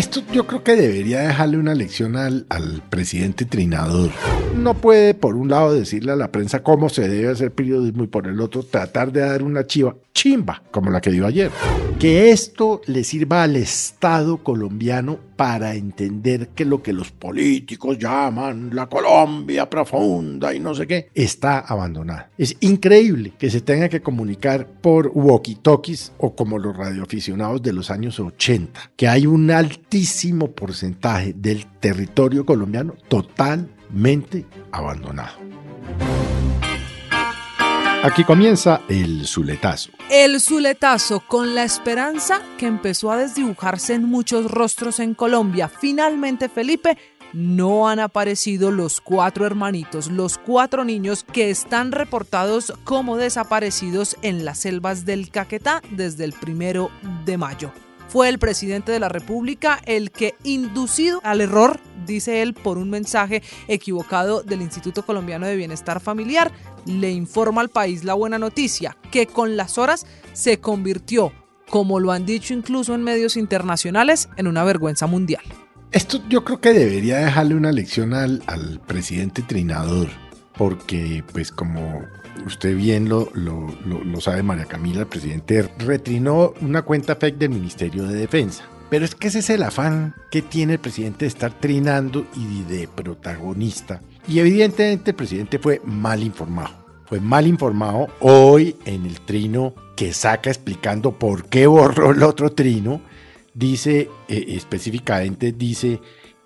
Esto yo creo que debería dejarle una lección al, al, presidente trinador. No puede, por un lado, decirle a la prensa cómo se debe hacer periodismo y por el otro tratar de dar una chiva chimba, como la que dio ayer. Que esto le sirva al Estado colombiano para entender que lo que los políticos llaman la Colombia profunda y no sé qué, está abandonada. Es increíble que se tenga que comunicar por walkie-talkies o como los radioaficionados de los años 80, que hay un porcentaje del territorio colombiano totalmente abandonado. Aquí comienza el Zuletazo. El Zuletazo con la esperanza que empezó a desdibujarse en muchos rostros en Colombia. Finalmente, Felipe, no han aparecido los cuatro hermanitos, los cuatro niños que están reportados como desaparecidos en las selvas del Caquetá desde el primero de mayo. Fue el presidente de la República el que, inducido al error, dice él, por un mensaje equivocado del Instituto Colombiano de Bienestar Familiar, le informa al país la buena noticia, que con las horas se convirtió, como lo han dicho incluso en medios internacionales, en una vergüenza mundial. Esto yo creo que debería dejarle una lección al, al presidente Trinador, porque pues como usted bien lo, lo, sabe, María Camila, el presidente retrinó una cuenta fake del Ministerio de Defensa. Pero es que ese es el afán que tiene el presidente de estar trinando y de protagonista. Y evidentemente el presidente fue mal informado. Fue mal informado hoy en el trino que saca explicando por qué borró el otro trino. Dice, eh, específicamente dice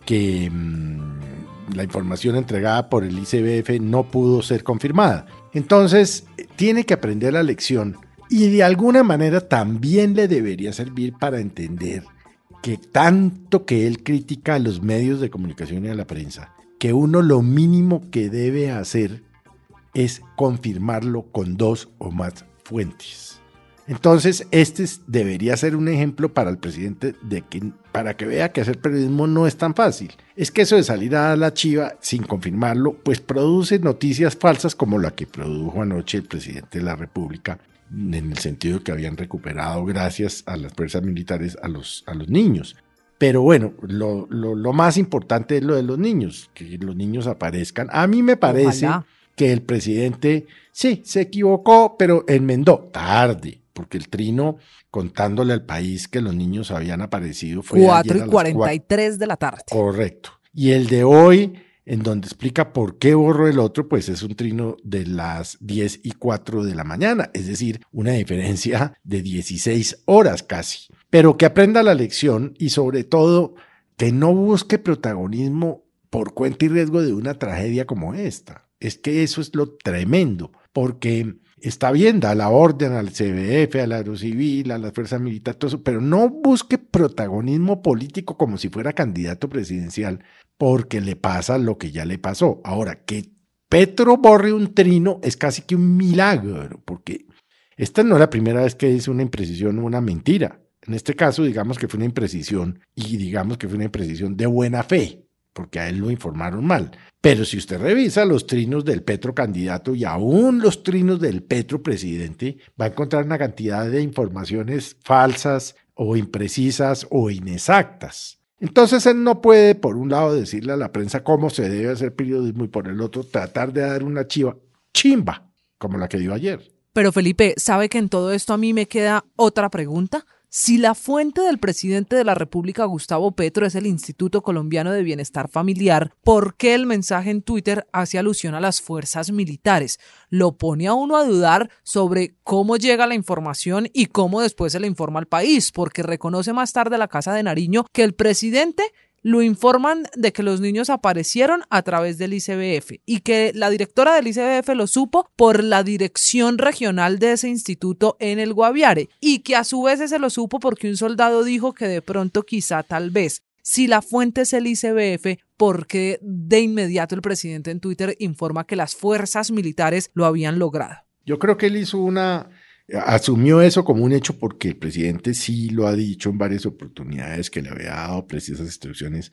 que mm, la información entregada por el ICBF no pudo ser confirmada. Entonces, tiene que aprender la lección y de alguna manera también le debería servir para entender que tanto que él critica a los medios de comunicación y a la prensa, que uno lo mínimo que debe hacer es confirmarlo con dos o más fuentes. Entonces, este debería ser un ejemplo para el presidente de que, para que vea que hacer periodismo no es tan fácil. Es que eso de salir a la chiva sin confirmarlo, pues produce noticias falsas como la que produjo anoche el presidente de la República, en el sentido de que habían recuperado, gracias a las fuerzas militares, a los, a los niños. Pero bueno, lo, lo, más importante es lo de los niños, que los niños aparezcan. A mí me parece que el presidente, sí, se equivocó, pero enmendó tarde porque el trino contándole al país que los niños habían aparecido fue 4 y 43 de la tarde. Correcto. Y el de hoy, en donde explica por qué borró el otro, pues es un trino de las 10 y 4 de la mañana, es decir, una diferencia de 16 horas casi. Pero que aprenda la lección y sobre todo que no busque protagonismo por cuenta y riesgo de una tragedia como esta. Es que eso es lo tremendo, porque está bien, da la orden al CBF, al Aerocivil, a las fuerzas militares, todo eso, pero no busque protagonismo político como si fuera candidato presidencial, porque le pasa lo que ya le pasó. Ahora, que Petro borre un trino es casi que un milagro, porque esta no es la primera vez que es una imprecisión o una mentira. En este caso, digamos que fue una imprecisión y digamos que fue una imprecisión de buena fe porque a él lo informaron mal. Pero si usted revisa los trinos del Petro candidato y aún los trinos del Petro presidente, va a encontrar una cantidad de informaciones falsas o imprecisas o inexactas. Entonces él no puede, por un lado, decirle a la prensa cómo se debe hacer periodismo y por el otro tratar de dar una chiva chimba, como la que dio ayer. Pero Felipe, ¿sabe que en todo esto a mí me queda otra pregunta? Si la fuente del presidente de la República, Gustavo Petro, es el Instituto Colombiano de Bienestar Familiar, ¿por qué el mensaje en Twitter hace alusión a las fuerzas militares? Lo pone a uno a dudar sobre cómo llega la información y cómo después se le informa al país, porque reconoce más tarde la Casa de Nariño que el presidente lo informan de que los niños aparecieron a través del ICBF y que la directora del ICBF lo supo por la dirección regional de ese instituto en el Guaviare y que a su vez se lo supo porque un soldado dijo que de pronto quizá tal vez si la fuente es el ICBF, porque de inmediato el presidente en Twitter informa que las fuerzas militares lo habían logrado. Yo creo que él hizo una asumió eso como un hecho porque el presidente sí lo ha dicho en varias oportunidades que le había dado precisas instrucciones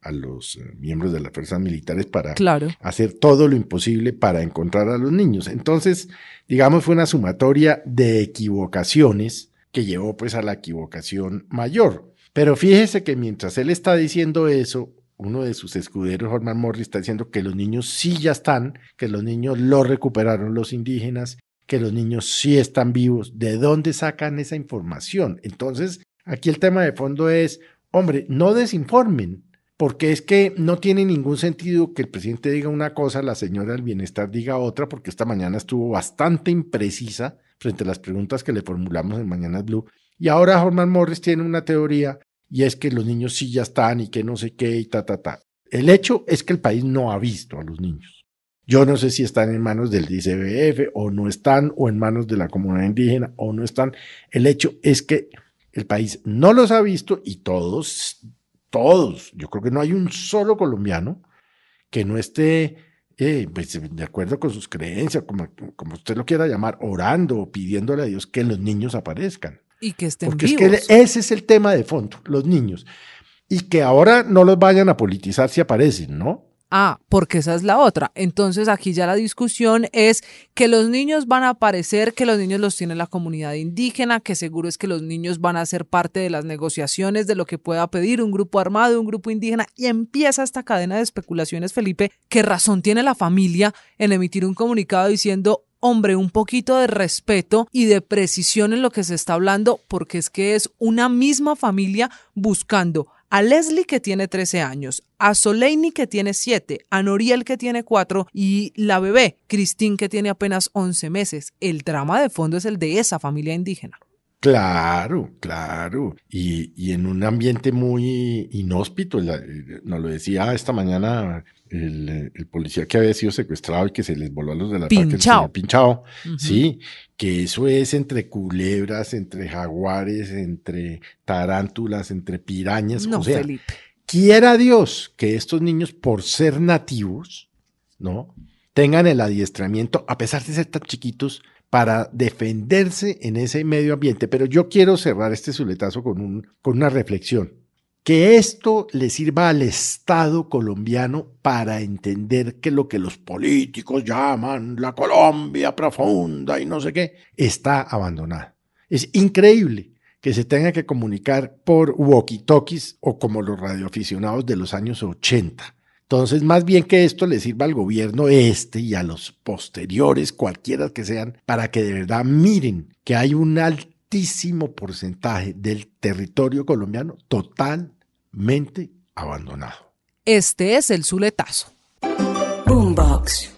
a los eh, miembros de las fuerzas militares para hacer todo lo imposible para encontrar a los niños. Entonces, digamos, fue una sumatoria de equivocaciones que llevó pues a la equivocación mayor. Pero fíjese que mientras él está diciendo eso, uno de sus escuderos, Horman Morris, está diciendo que los niños sí ya están, que los niños lo recuperaron los indígenas, que los niños sí están vivos. ¿De dónde sacan esa información? Entonces, aquí el tema de fondo es, hombre, no desinformen, porque es que no tiene ningún sentido que el presidente diga una cosa, la señora del bienestar diga otra, porque esta mañana estuvo bastante imprecisa frente a las preguntas que le formulamos en Mañanas Blue. Y ahora Horman Morris tiene una teoría y es que los niños sí ya están y que no sé qué y ta, ta, ta. El hecho es que el país no ha visto a los niños. Yo no sé si están en manos del DCBF o no están, o en manos de la comunidad indígena o no están. El hecho es que el país no los ha visto y todos, todos, yo creo que no hay un solo colombiano que no esté eh, pues, de acuerdo con sus creencias, como, como usted lo quiera llamar, orando o pidiéndole a Dios que los niños aparezcan. Y que estén Porque vivos. es que ese es el tema de fondo, los niños. Y que ahora no los vayan a politizar si aparecen, ¿no? Ah, porque esa es la otra. Entonces aquí ya la discusión es que los niños van a aparecer, que los niños los tiene la comunidad indígena, que seguro es que los niños van a ser parte de las negociaciones de lo que pueda pedir un grupo armado, un grupo indígena, y empieza esta cadena de especulaciones, Felipe, ¿qué razón tiene la familia en emitir un comunicado diciendo hombre, un poquito de respeto y de precisión en lo que se está hablando, porque es que es una misma familia buscando a Leslie que tiene 13 años, a Soleini que tiene 7, a Noriel que tiene 4 y la bebé, Christine que tiene apenas 11 meses. El drama de fondo es el de esa familia indígena. Claro, claro. Y, y en un ambiente muy inhóspito, la, nos lo decía esta mañana el, el, policía que había sido secuestrado y que se les voló a los de la Pinchao. Pinchao. Uh -huh. Sí, que eso es entre culebras, entre jaguares, entre tarántulas, entre pirañas. No, o sea, Felipe. quiera Dios que estos niños, por ser nativos, ¿no? Tengan el adiestramiento, a pesar de ser tan chiquitos, para defenderse en ese medio ambiente. Pero yo quiero cerrar este suletazo con, un, con una reflexión. Que esto le sirva al Estado colombiano para entender que lo que los políticos llaman la Colombia profunda y no sé qué, está abandonada. Es increíble que se tenga que comunicar por walkie-talkies o como los radioaficionados de los años 80. Entonces, más bien que esto le sirva al gobierno este y a los posteriores, cualquiera que sean, para que de verdad miren que hay un altísimo porcentaje del territorio colombiano totalmente abandonado. Este es el Zuletazo. Boombox.